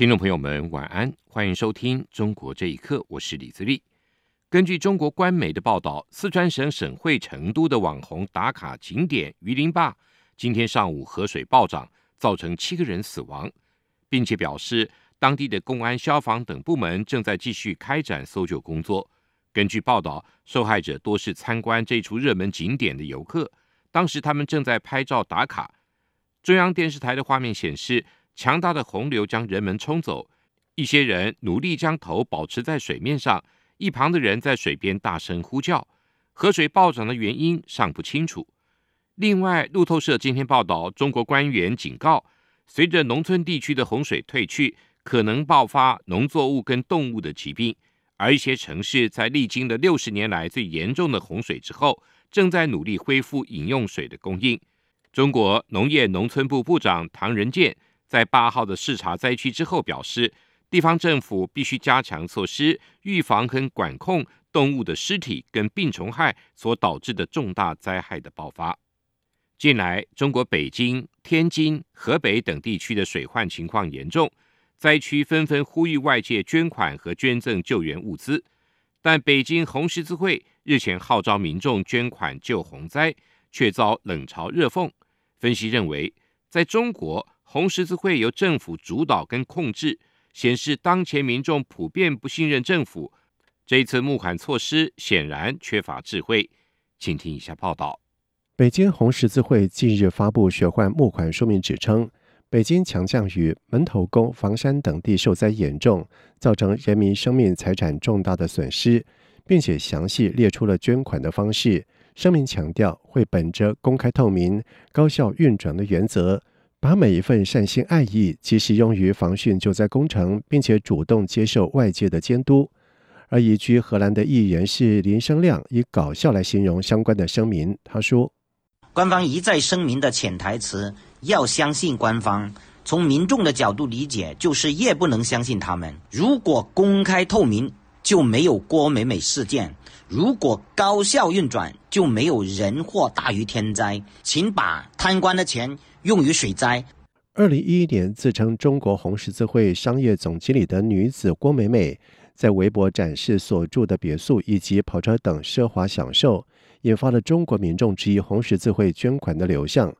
听众朋友们，晚安，欢迎收听《中国这一刻》，我是李自立。根据中国官媒的报道，四川省省会成都的网红打卡景点榆林坝今天上午河水暴涨，造成七个人死亡，并且表示当地的公安、消防等部门正在继续开展搜救工作。根据报道，受害者多是参观这处热门景点的游客，当时他们正在拍照打卡。中央电视台的画面显示。强大的洪流将人们冲走，一些人努力将头保持在水面上，一旁的人在水边大声呼叫。河水暴涨的原因尚不清楚。另外，路透社今天报道，中国官员警告，随着农村地区的洪水退去，可能爆发农作物跟动物的疾病。而一些城市在历经了六十年来最严重的洪水之后，正在努力恢复饮用水的供应。中国农业农村部部长唐仁健。在八号的视察灾区之后，表示地方政府必须加强措施，预防跟管控动物的尸体跟病虫害所导致的重大灾害的爆发。近来，中国北京、天津、河北等地区的水患情况严重，灾区纷纷呼吁外界捐款和捐赠救援物资。但北京红十字会日前号召民众捐款救洪灾，却遭冷嘲热讽。分析认为，在中国。红十字会由政府主导跟控制，显示当前民众普遍不信任政府。这次募款措施显然缺乏智慧。请听以下报道：北京红十字会近日发布血患募款说明，指称北京强降雨、门头沟、房山等地受灾严重，造成人民生命财产重大的损失，并且详细列出了捐款的方式。声明强调，会本着公开透明、高效运转的原则。把每一份善心爱意及时用于防汛救灾工程，并且主动接受外界的监督。而移居荷兰的议员是林生亮，以搞笑来形容相关的声明。他说：“官方一再声明的潜台词，要相信官方。从民众的角度理解，就是越不能相信他们。如果公开透明，就没有郭美美事件；如果高效运转，就没有人祸大于天灾。请把贪官的钱。”用于水灾。二零一一年，自称中国红十字会商业总经理的女子郭美美，在微博展示所住的别墅以及跑车等奢华享受，引发了中国民众质疑红十字会捐款的流向。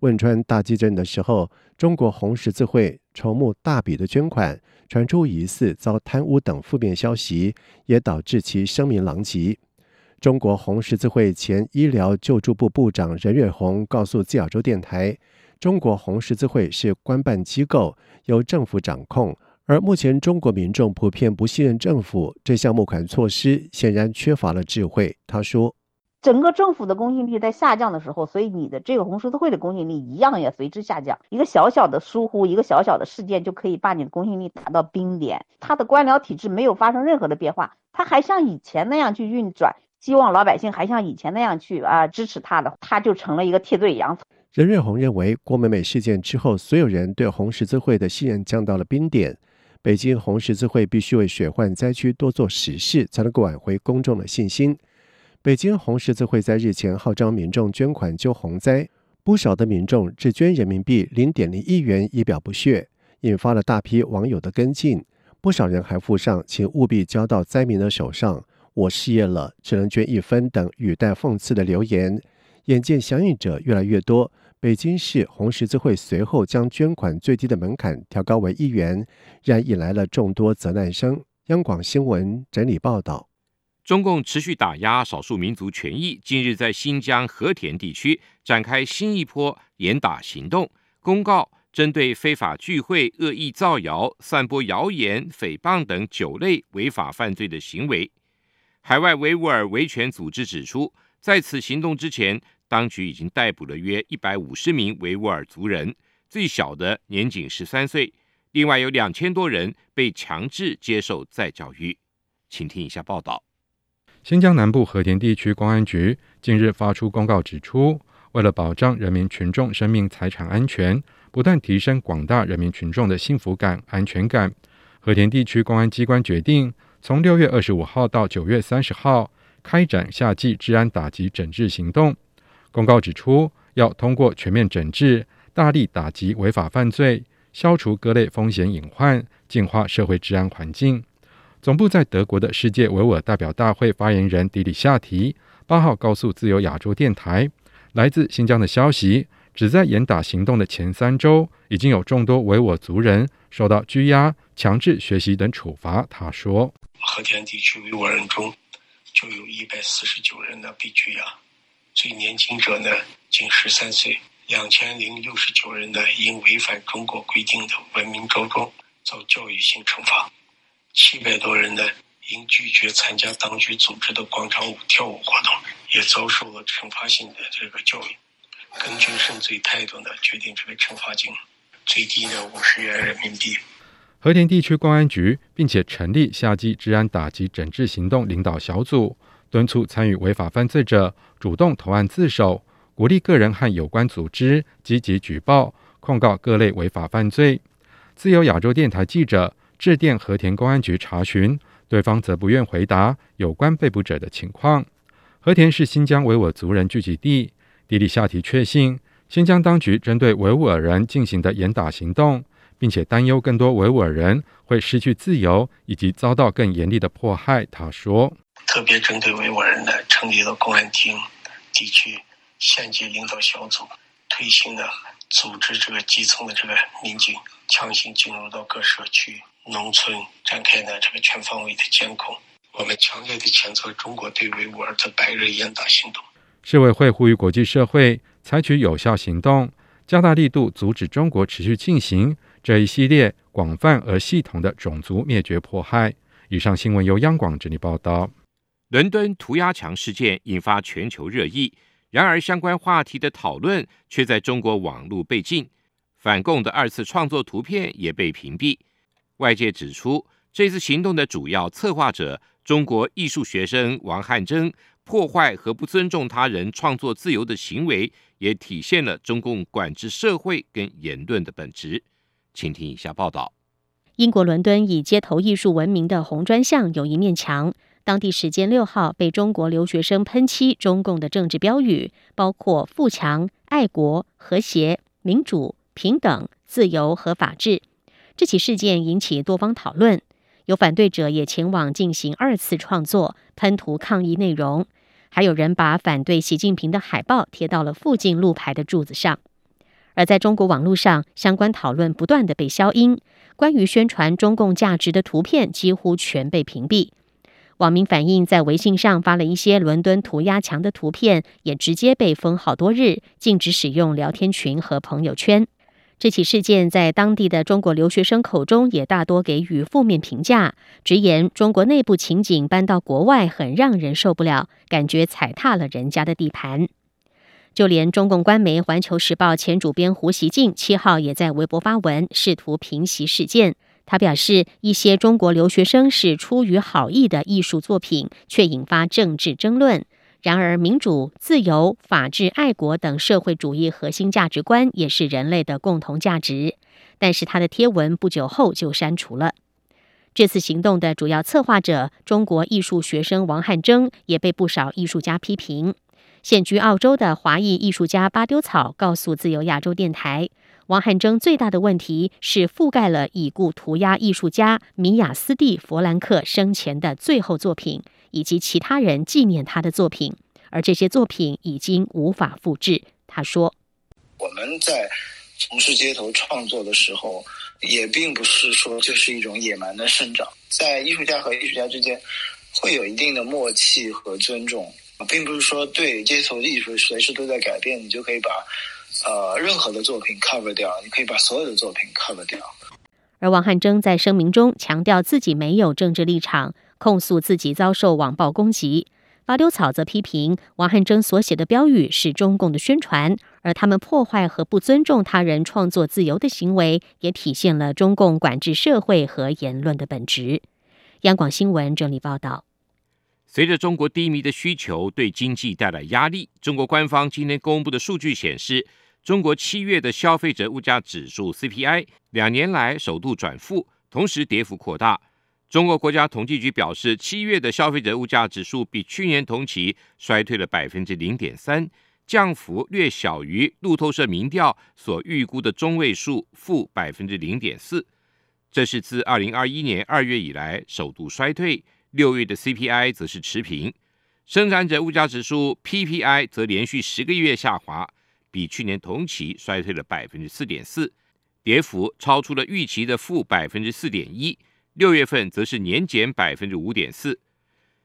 汶川大地震的时候，中国红十字会筹募大笔的捐款，传出疑似遭贪污等负面消息，也导致其声名狼藉。中国红十字会前医疗救助部部长任月红告诉自亚洲电台。中国红十字会是官办机构，由政府掌控。而目前中国民众普遍不信任政府，这项募款措施显然缺乏了智慧。他说：“整个政府的公信力在下降的时候，所以你的这个红十字会的公信力一样也随之下降。一个小小的疏忽，一个小小的事件，就可以把你的公信力打到冰点。他的官僚体制没有发生任何的变化，他还像以前那样去运转，希望老百姓还像以前那样去啊支持他的，他就成了一个替罪羊。”任瑞红认为，郭美美事件之后，所有人对红十字会的信任降到了冰点。北京红十字会必须为血患灾区多做实事，才能够挽回公众的信心。北京红十字会在日前号召民众捐款救洪灾，不少的民众只捐人民币零点零一元以表不屑，引发了大批网友的跟进。不少人还附上“请务必交到灾民的手上，我失业了，只能捐一分”等语带讽刺的留言。眼见响应者越来越多，北京市红十字会随后将捐款最低的门槛调高为一元，然引来了众多责难声。央广新闻整理报道：中共持续打压少数民族权益，近日在新疆和田地区展开新一波严打行动，公告针对非法聚会、恶意造谣、散播谣言、诽谤等九类违法犯罪的行为。海外维吾尔维权组织指出，在此行动之前。当局已经逮捕了约一百五十名维吾尔族人，最小的年仅十三岁。另外有两千多人被强制接受再教育。请听一下报道。新疆南部和田地区公安局近日发出公告，指出，为了保障人民群众生命财产安全，不断提升广大人民群众的幸福感、安全感，和田地区公安机关决定，从六月二十五号到九月三十号，开展夏季治安打击整治行动。公告指出，要通过全面整治，大力打击违法犯罪，消除各类风险隐患，净化社会治安环境。总部在德国的世界维吾尔代表大会发言人迪里夏提八号告诉自由亚洲电台，来自新疆的消息，只在严打行动的前三周，已经有众多维吾尔族人受到拘押、强制学习等处罚。他说：“和田地区维吾尔人中，就有一百四十九人呢被拘押，最年轻者呢仅十三岁，两千零六十九人呢因违反中国规定的文明高中遭教育性惩罚。”七百多人呢，因拒绝参加当局组织的广场舞跳舞活动，也遭受了惩罚性的这个教育。根据认罪态度呢，决定这个惩罚金最低呢五十元人民币。和田地区公安局并且成立夏季治安打击整治行动领导小组，敦促参与违法犯罪者主动投案自首，鼓励个人和有关组织积极举报控告各类违法犯罪。自由亚洲电台记者。致电和田公安局查询，对方则不愿回答有关被捕者的情况。和田是新疆维吾尔族人聚集地，迪里夏提确信新疆当局针对维吾尔人进行的严打行动，并且担忧更多维吾尔人会失去自由以及遭到更严厉的迫害。他说：“特别针对维吾尔人呢，成立了公安厅地区县级领导小组，推行了组织这个基层的这个民警，强行进入到各社区。”农村展开呢这个全方位的监控，我们强烈的谴责中国对维吾尔的白日严打行动。世委会呼吁国际社会采取有效行动，加大力度，阻止中国持续进行这一系列广泛而系统的种族灭绝迫害。以上新闻由央广整理报道。伦敦涂鸦墙事件引发全球热议，然而相关话题的讨论却在中国网络被禁，反共的二次创作图片也被屏蔽。外界指出，这次行动的主要策划者中国艺术学生王汉征破坏和不尊重他人创作自由的行为，也体现了中共管制社会跟言论的本质。请听以下报道：英国伦敦以街头艺术闻名的红砖巷有一面墙，当地时间六号被中国留学生喷漆中共的政治标语，包括富强、爱国、和谐、民主、平等、自由和法治。这起事件引起多方讨论，有反对者也前往进行二次创作，喷涂抗议内容，还有人把反对习近平的海报贴到了附近路牌的柱子上。而在中国网络上，相关讨论不断的被消音，关于宣传中共价值的图片几乎全被屏蔽。网民反映，在微信上发了一些伦敦涂鸦墙的图片，也直接被封好多日，禁止使用聊天群和朋友圈。这起事件在当地的中国留学生口中也大多给予负面评价，直言中国内部情景搬到国外很让人受不了，感觉踩踏了人家的地盘。就连中共官媒《环球时报》前主编胡锡进七号也在微博发文，试图平息事件。他表示，一些中国留学生是出于好意的艺术作品，却引发政治争论。然而，民主、自由、法治、爱国等社会主义核心价值观也是人类的共同价值。但是，他的贴文不久后就删除了。这次行动的主要策划者中国艺术学生王汉征也被不少艺术家批评。现居澳洲的华裔艺术家巴丢草告诉自由亚洲电台，王汉征最大的问题是覆盖了已故涂鸦艺术家米亚斯蒂弗兰克生前的最后作品。以及其他人纪念他的作品，而这些作品已经无法复制。他说：“我们在从事街头创作的时候，也并不是说就是一种野蛮的生长，在艺术家和艺术家之间会有一定的默契和尊重，并不是说对街头艺术随时都在改变，你就可以把呃任何的作品 cover 掉，你可以把所有的作品 cover 掉。”而王汉征在声明中强调自己没有政治立场。控诉自己遭受网暴攻击，拔丢草则批评王汉征所写的标语是中共的宣传，而他们破坏和不尊重他人创作自由的行为，也体现了中共管制社会和言论的本质。央广新闻整理报道。随着中国低迷的需求对经济带来压力，中国官方今天公布的数据显示，中国七月的消费者物价指数 CPI 两年来首度转负，同时跌幅扩大。中国国家统计局表示，七月的消费者物价指数比去年同期衰退了百分之零点三，降幅略小于路透社民调所预估的中位数负百分之零点四。这是自二零二一年二月以来首度衰退。六月的 CPI 则是持平，生产者物价指数 PPI 则连续十个月下滑，比去年同期衰退了百分之四点四，跌幅超出了预期的负百分之四点一。六月份则是年减百分之五点四，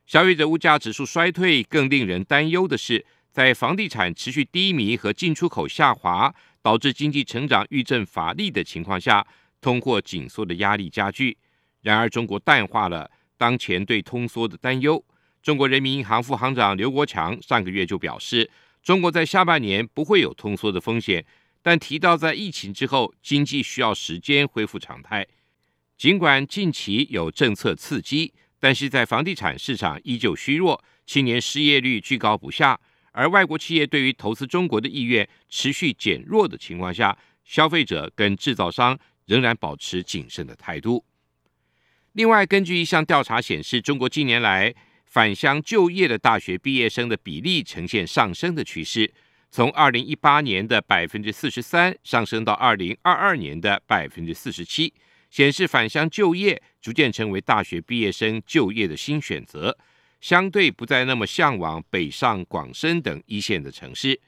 消费者物价指数衰退更令人担忧的是，在房地产持续低迷和进出口下滑，导致经济成长遇阵乏力的情况下，通货紧缩的压力加剧。然而，中国淡化了当前对通缩的担忧。中国人民银行副行长刘国强上个月就表示，中国在下半年不会有通缩的风险，但提到在疫情之后，经济需要时间恢复常态。尽管近期有政策刺激，但是在房地产市场依旧虚弱，青年失业率居高不下，而外国企业对于投资中国的意愿持续减弱的情况下，消费者跟制造商仍然保持谨慎的态度。另外，根据一项调查显示，中国近年来返乡就业的大学毕业生的比例呈现上升的趋势，从二零一八年的百分之四十三上升到二零二二年的百分之四十七。显示返乡就业逐渐成为大学毕业生就业的新选择，相对不再那么向往北上广深等一线的城市。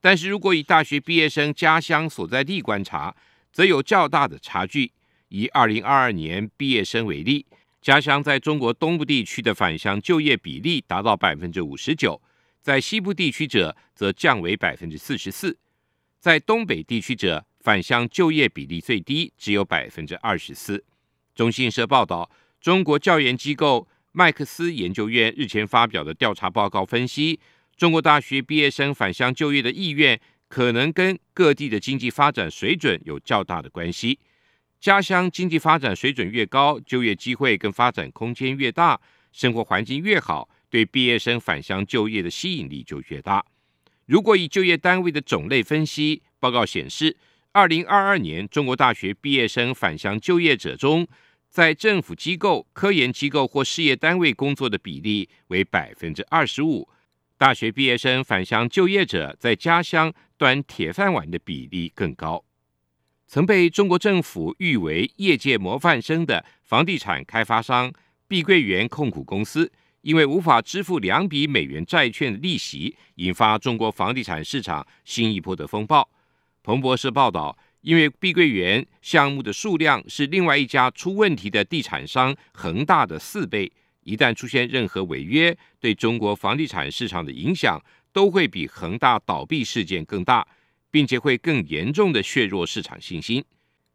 但是如果以大学毕业生家乡所在地观察，则有较大的差距。以二零二二年毕业生为例，家乡在中国东部地区的返乡就业比例达到百分之五十九，在西部地区者则降为百分之四十四，在东北地区者。返乡就业比例最低，只有百分之二十四。中新社报道，中国教研机构麦克斯研究院日前发表的调查报告分析，中国大学毕业生返乡就业的意愿，可能跟各地的经济发展水准有较大的关系。家乡经济发展水准越高，就业机会跟发展空间越大，生活环境越好，对毕业生返乡就业的吸引力就越大。如果以就业单位的种类分析，报告显示。二零二二年，中国大学毕业生返乡就业者中，在政府机构、科研机构或事业单位工作的比例为百分之二十五。大学毕业生返乡就业者在家乡端铁饭碗的比例更高。曾被中国政府誉为业界模范生的房地产开发商碧桂园控股公司，因为无法支付两笔美元债券利息，引发中国房地产市场新一波的风暴。彭博社报道，因为碧桂园项目的数量是另外一家出问题的地产商恒大的四倍，一旦出现任何违约，对中国房地产市场的影响都会比恒大倒闭事件更大，并且会更严重的削弱市场信心。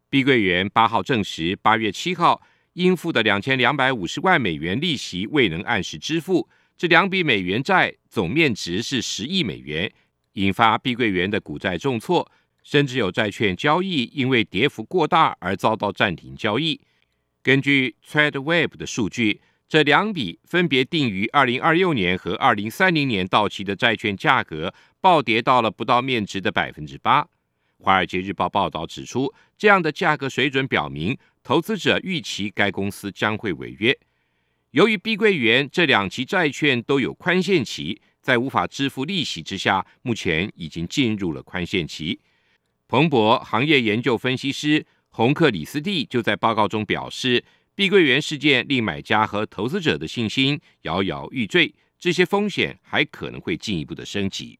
碧桂园八号证实，八月七号应付的两千两百五十万美元利息未能按时支付，这两笔美元债总面值是十亿美元，引发碧桂园的股债重挫。甚至有债券交易因为跌幅过大而遭到暂停交易。根据 TradeWeb 的数据，这两笔分别定于二零二六年和二零三零年到期的债券价格暴跌到了不到面值的百分之八。华尔街日报报道指出，这样的价格水准表明投资者预期该公司将会违约。由于碧桂园这两期债券都有宽限期，在无法支付利息之下，目前已经进入了宽限期。彭博行业研究分析师洪克里斯蒂就在报告中表示，碧桂园事件令买家和投资者的信心摇摇欲坠，这些风险还可能会进一步的升级。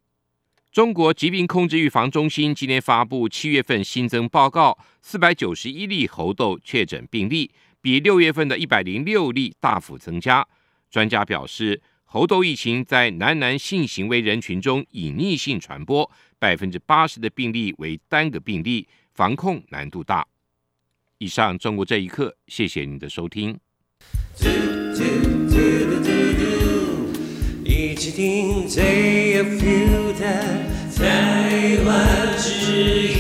中国疾病控制预防中心今天发布七月份新增报告，四百九十一例猴痘确诊病例，比六月份的一百零六例大幅增加。专家表示。猴痘疫情在男男性行为人群中隐匿性传播，百分之八十的病例为单个病例，防控难度大。以上，中国这一刻，谢谢你的收听。一定得 feel that 台湾之音。